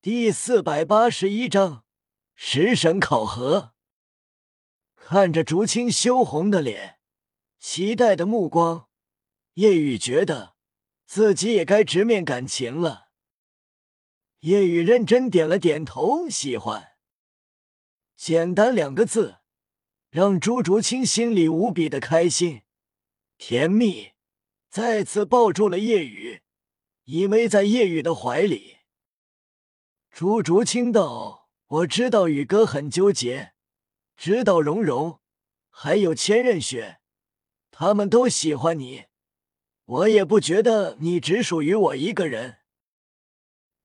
第四百八十一章食神考核。看着竹青羞红的脸，期待的目光，叶雨觉得自己也该直面感情了。叶雨认真点了点头，喜欢。简单两个字，让朱竹清心里无比的开心、甜蜜，再次抱住了叶雨，依偎在叶雨的怀里。朱竹清道：“我知道宇哥很纠结，知道蓉蓉还有千仞雪，他们都喜欢你，我也不觉得你只属于我一个人。”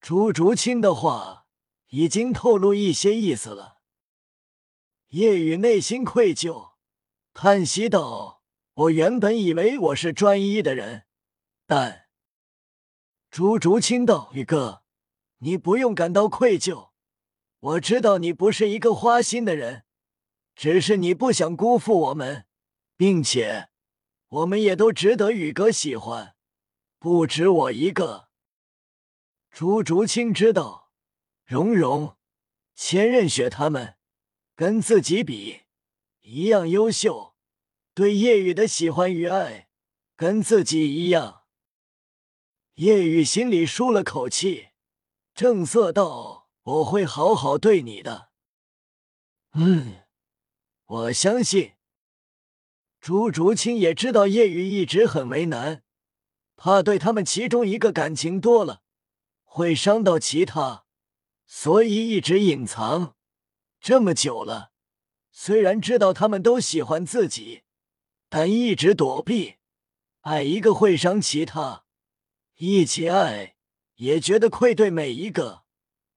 朱竹清的话已经透露一些意思了。叶雨内心愧疚，叹息道：“我原本以为我是专一的人，但……”朱竹清道：“宇哥。”你不用感到愧疚，我知道你不是一个花心的人，只是你不想辜负我们，并且我们也都值得宇哥喜欢，不止我一个。朱竹清知道，蓉蓉、千仞雪他们跟自己比一样优秀，对叶雨的喜欢与爱跟自己一样。叶雨心里舒了口气。正色道：“我会好好对你的。”嗯，我相信。朱竹清也知道叶雨一直很为难，怕对他们其中一个感情多了会伤到其他，所以一直隐藏这么久了。虽然知道他们都喜欢自己，但一直躲避。爱一个会伤其他，一起爱。也觉得愧对每一个，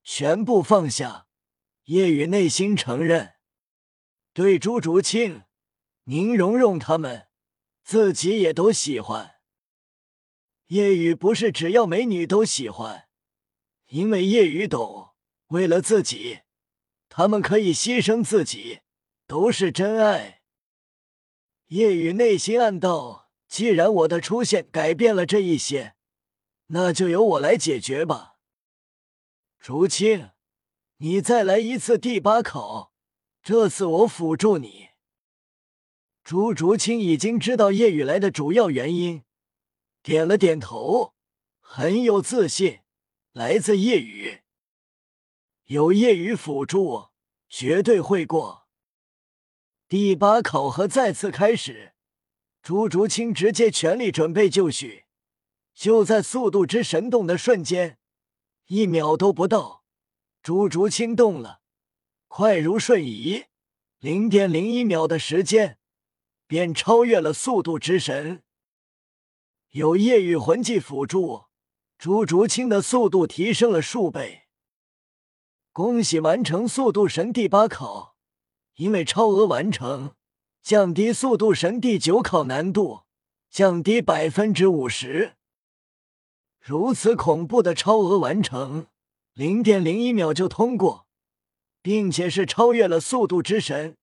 全部放下。叶雨内心承认，对朱竹清、宁荣荣他们，自己也都喜欢。叶雨不是只要美女都喜欢，因为叶雨懂，为了自己，他们可以牺牲自己，都是真爱。叶雨内心暗道：既然我的出现改变了这一些。那就由我来解决吧，竹青，你再来一次第八考，这次我辅助你。朱竹清已经知道夜雨来的主要原因，点了点头，很有自信。来自夜雨，有夜雨辅助，绝对会过。第八考核再次开始，朱竹清直接全力准备就绪。就在速度之神动的瞬间，一秒都不到，朱竹清动了，快如瞬移，零点零一秒的时间，便超越了速度之神。有夜雨魂技辅助，朱竹清的速度提升了数倍。恭喜完成速度神第八考，因为超额完成，降低速度神第九考难度，降低百分之五十。如此恐怖的超额完成，零点零一秒就通过，并且是超越了速度之神，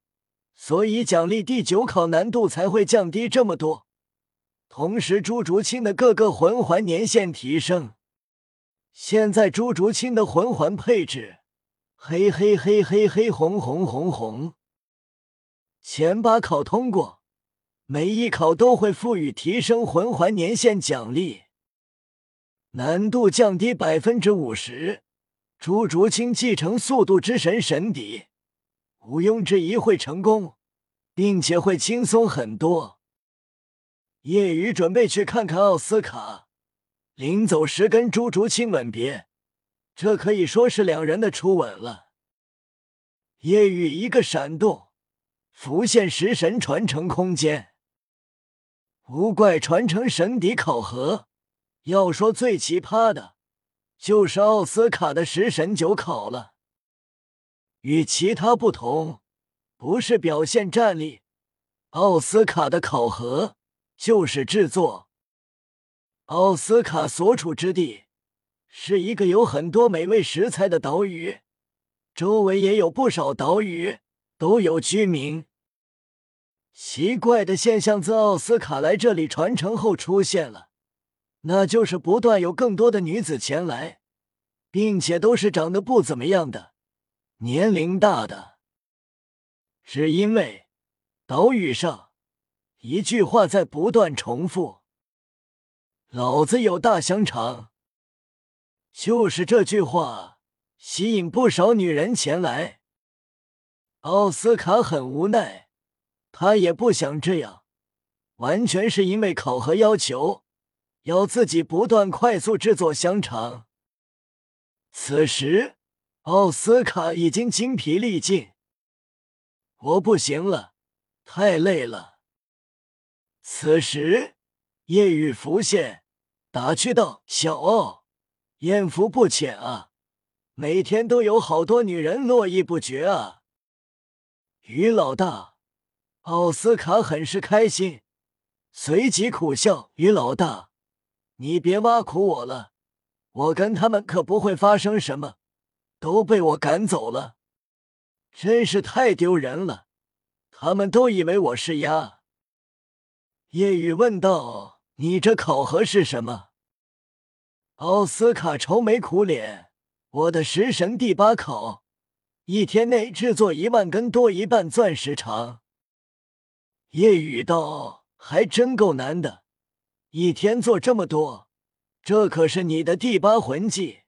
所以奖励第九考难度才会降低这么多。同时，朱竹清的各个魂环年限提升。现在朱竹清的魂环配置：黑黑黑黑黑红红红红。前八考通过，每一考都会赋予提升魂环年限奖励。难度降低百分之五十，朱竹清继承速度之神神邸，毋庸置疑会成功，并且会轻松很多。夜雨准备去看看奥斯卡，临走时跟朱竹清吻别，这可以说是两人的初吻了。夜雨一个闪动，浮现食神传承空间，无怪传承神邸考核。要说最奇葩的，就是奥斯卡的食神九考了。与其他不同，不是表现战力，奥斯卡的考核就是制作。奥斯卡所处之地是一个有很多美味食材的岛屿，周围也有不少岛屿，都有居民。奇怪的现象自奥斯卡来这里传承后出现了。那就是不断有更多的女子前来，并且都是长得不怎么样的，年龄大的。只因为岛屿上一句话在不断重复：“老子有大香肠。”就是这句话吸引不少女人前来。奥斯卡很无奈，他也不想这样，完全是因为考核要求，要自己不断快速制作香肠。此时，奥斯卡已经精疲力尽，我不行了，太累了。此时，夜雨浮现，打趣道：“小奥，艳福不浅啊，每天都有好多女人络绎不绝啊。”于老大，奥斯卡很是开心，随即苦笑：“于老大，你别挖苦我了。”我跟他们可不会发生什么，都被我赶走了，真是太丢人了。他们都以为我是鸭。夜雨问道：“你这考核是什么？”奥斯卡愁眉苦脸：“我的食神第八考，一天内制作一万根多一半钻石肠。”夜雨道：“还真够难的，一天做这么多。”这可是你的第八魂技。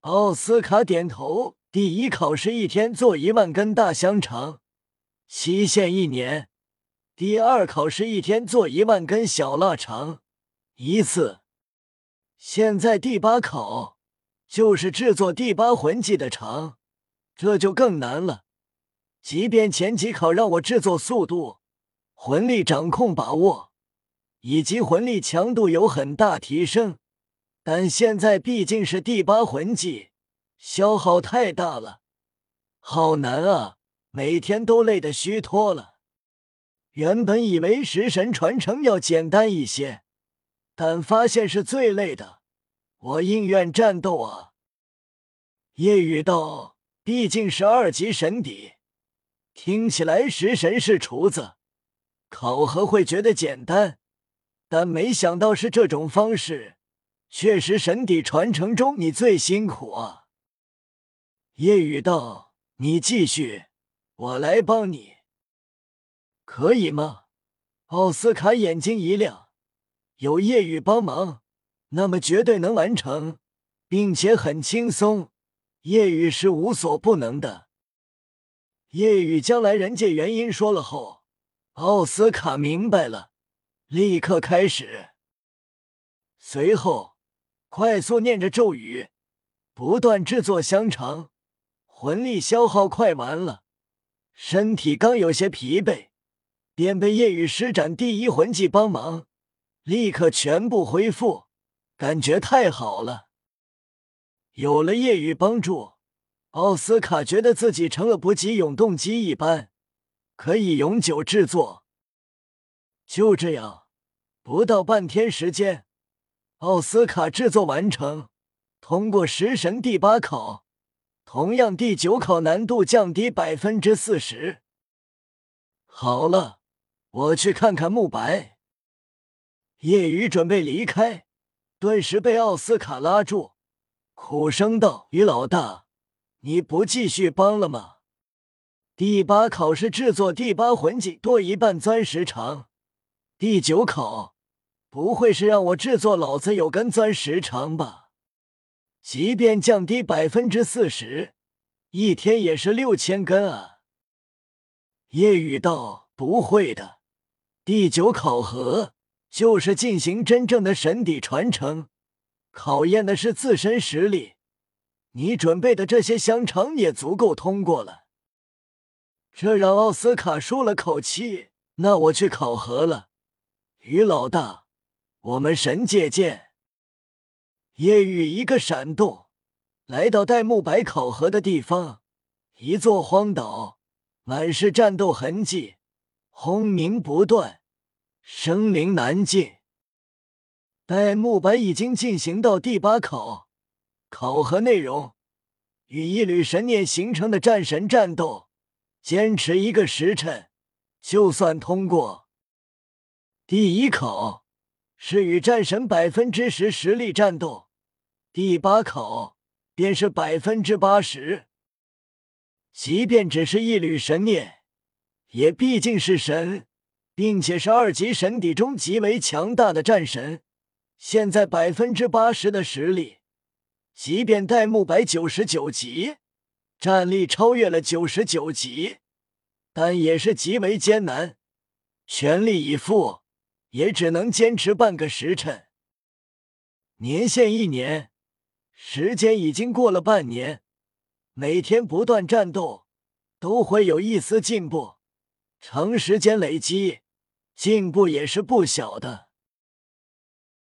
奥斯卡点头。第一考试一天做一万根大香肠，期限一年。第二考试一天做一万根小腊肠，一次。现在第八考就是制作第八魂技的肠，这就更难了。即便前几考让我制作速度、魂力掌控把握。以及魂力强度有很大提升，但现在毕竟是第八魂技，消耗太大了，好难啊！每天都累得虚脱了。原本以为食神传承要简单一些，但发现是最累的。我宁愿战斗啊！夜雨道，毕竟是二级神邸，听起来食神是厨子，考核会觉得简单。但没想到是这种方式，确实神邸传承中你最辛苦啊。夜雨道：“你继续，我来帮你，可以吗？”奥斯卡眼睛一亮，有夜雨帮忙，那么绝对能完成，并且很轻松。夜雨是无所不能的。夜雨将来人界原因说了后，奥斯卡明白了。立刻开始，随后快速念着咒语，不断制作香肠。魂力消耗快完了，身体刚有些疲惫，便被夜雨施展第一魂技帮忙，立刻全部恢复，感觉太好了。有了夜雨帮助，奥斯卡觉得自己成了不及永动机一般，可以永久制作。就这样。不到半天时间，奥斯卡制作完成，通过食神第八考。同样，第九考难度降低百分之四十。好了，我去看看慕白。夜雨准备离开，顿时被奥斯卡拉住，苦声道：“于老大，你不继续帮了吗？第八考试制作第八魂技多一半钻石肠，第九考。”不会是让我制作老子有根钻石肠吧？即便降低百分之四十，一天也是六千根啊！夜雨道：“不会的，第九考核就是进行真正的神底传承，考验的是自身实力。你准备的这些香肠也足够通过了。”这让奥斯卡舒了口气。那我去考核了，于老大。我们神界见。夜雨一个闪动，来到戴沐白考核的地方，一座荒岛，满是战斗痕迹，轰鸣不断，生灵难尽。戴沐白已经进行到第八考，考核内容与一缕神念形成的战神战斗，坚持一个时辰，就算通过第一考。是与战神百分之十实力战斗，第八考便是百分之八十。即便只是一缕神念，也毕竟是神，并且是二级神邸中极为强大的战神。现在百分之八十的实力，即便戴沐白九十九级，战力超越了九十九级，但也是极为艰难。全力以赴，也只能坚持半个时辰。年限一年，时间已经过了半年。每天不断战斗，都会有一丝进步。长时间累积，进步也是不小的。